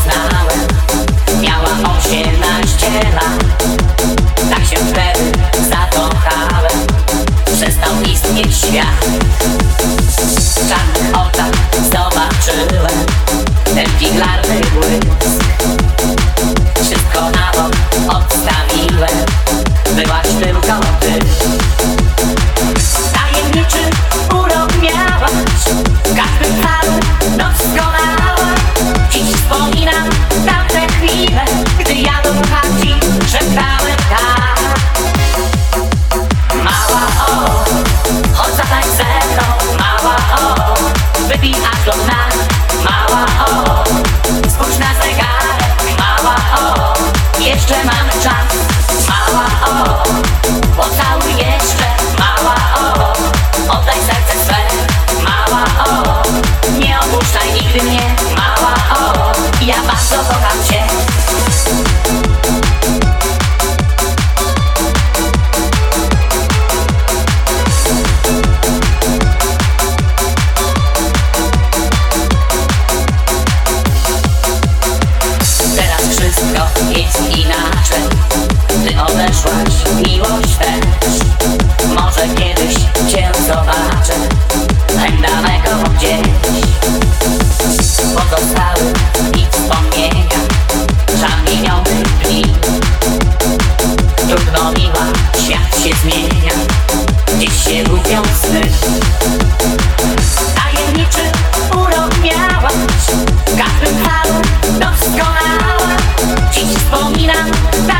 poznałem. Miała osiemnaście lat. Tak się wtedy zakochałem. Przestał istnieć świat. W czarnych oczach zobaczyłem Ten figlarny błysk. Wszystko na bok odstawiłem. Byłaś tylko ty Tajemniczy urok miałaś. Każdy cały doskonale gdy ja do chaci szeptałem tak Mała o, chodź zatań ze mną. Mała o, wypij aż do dna Mała o, spójrz na zegarek. Mała o, jeszcze mamy czas. Mała szłać, miłość tę Może kiedyś cię zobaczę. Tak daleko gdzieś Pozostały mi wspomnienia Zamieniony dni. Trudno miła, świat się zmienia. Dziś się gubią sny. Tajemniczy urok miałaś. Każdym halu doskonała Dziś wspominam tak